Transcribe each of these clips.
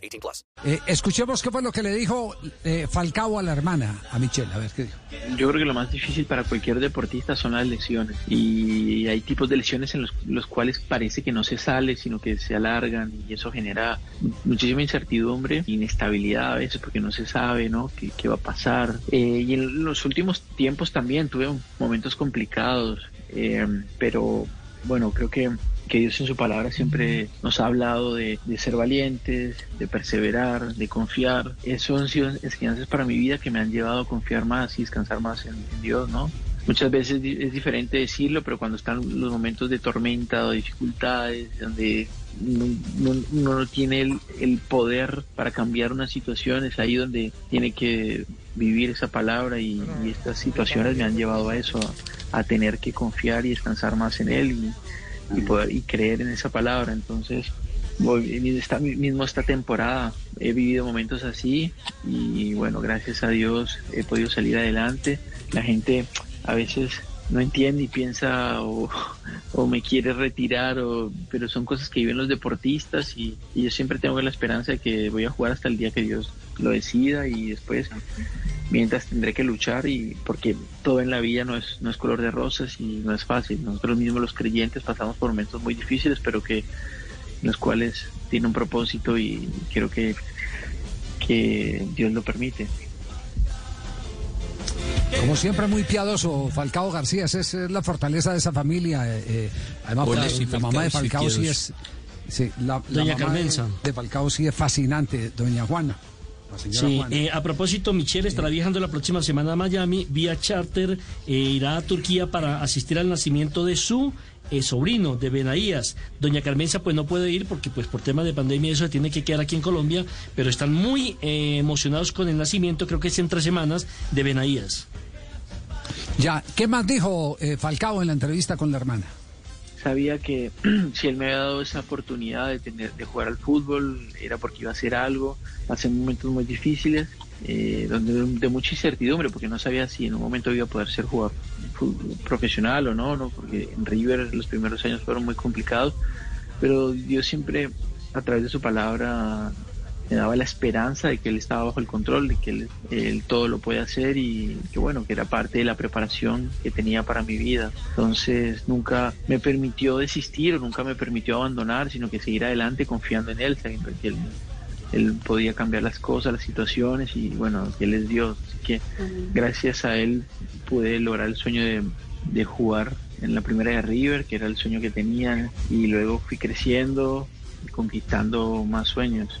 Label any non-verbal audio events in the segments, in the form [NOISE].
18 plus. Eh, escuchemos qué fue lo que le dijo eh, Falcao a la hermana, a Michelle. A ver qué dijo. Yo creo que lo más difícil para cualquier deportista son las lesiones. Y hay tipos de lesiones en los, los cuales parece que no se sale, sino que se alargan. Y eso genera muchísima incertidumbre, inestabilidad a veces, porque no se sabe, ¿no? ¿Qué, qué va a pasar? Eh, y en los últimos tiempos también tuve momentos complicados, eh, pero bueno, creo que, que, Dios en su palabra siempre nos ha hablado de, de, ser valientes, de perseverar, de confiar. Eso han sido enseñanzas para mi vida que me han llevado a confiar más y descansar más en, en Dios, ¿no? Muchas veces es diferente decirlo, pero cuando están los momentos de tormenta o dificultades, donde uno no, no, no, tiene el, el, poder para cambiar una situación, es ahí donde tiene que vivir esa palabra y, y estas situaciones me han llevado a eso, a, a, tener que confiar y descansar más en Él y, y poder y creer en esa palabra. Entonces, esta, mismo esta temporada he vivido momentos así y bueno, gracias a Dios he podido salir adelante. La gente a veces no entiende y piensa [LAUGHS] o, me quiere retirar, o, pero son cosas que viven los deportistas y, y, yo siempre tengo la esperanza de que voy a jugar hasta el día que Dios lo decida y después mientras tendré que luchar y porque todo en la vida no es, no es color de rosas y no es fácil. Nosotros mismos los creyentes pasamos por momentos muy difíciles, pero que los cuales tiene un propósito y creo que, que Dios lo permite. Como siempre, muy piadoso, Falcao García, esa es la fortaleza de esa familia. Eh, además, Hola, la, mamá de Falcao sí, es. Sí, la, doña mamá de, Falcao sí es fascinante, doña Juana. Sí, Juana. eh, a propósito, Michelle estará viajando la próxima semana a Miami vía charter, eh, irá a Turquía para asistir al nacimiento de su eh, sobrino de Benaías. Doña Carmenza pues no puede ir porque pues por tema de pandemia eso se tiene que quedar aquí en Colombia, pero están muy eh, emocionados con el nacimiento, creo que es en tres semanas, de Benaías. Ya, ¿qué más dijo eh, Falcao en la entrevista con la hermana? Sabía que [CLEARS THROAT] si él me había dado esa oportunidad de tener de jugar al fútbol era porque iba a hacer algo, hace momentos muy difíciles, eh, donde de mucha incertidumbre, porque no sabía si en un momento iba a poder ser jugador profesional o no, no, porque en River los primeros años fueron muy complicados, pero Dios siempre a través de su palabra me daba la esperanza de que él estaba bajo el control, de que él, él, todo lo puede hacer y que bueno, que era parte de la preparación que tenía para mi vida. Entonces nunca me permitió desistir, nunca me permitió abandonar, sino que seguir adelante confiando en él, sabiendo que él, él podía cambiar las cosas, las situaciones y bueno, que él es Dios. Así que gracias a él pude lograr el sueño de, de jugar en la primera de River, que era el sueño que tenía, y luego fui creciendo, conquistando más sueños.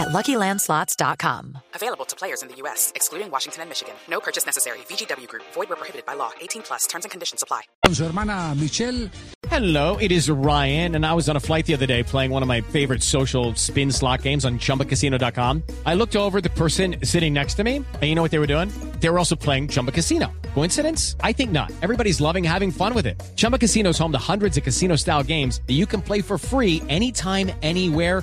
at LuckyLandSlots.com. Available to players in the U.S., excluding Washington and Michigan. No purchase necessary. VGW Group. Void where prohibited by law. 18 plus. Terms and conditions apply. Con su hermana Michelle. Hello, it is Ryan, and I was on a flight the other day playing one of my favorite social spin slot games on ChumbaCasino.com. I looked over the person sitting next to me, and you know what they were doing? They were also playing Chumba Casino. Coincidence? I think not. Everybody's loving having fun with it. Chumba Casino is home to hundreds of casino-style games that you can play for free anytime, anywhere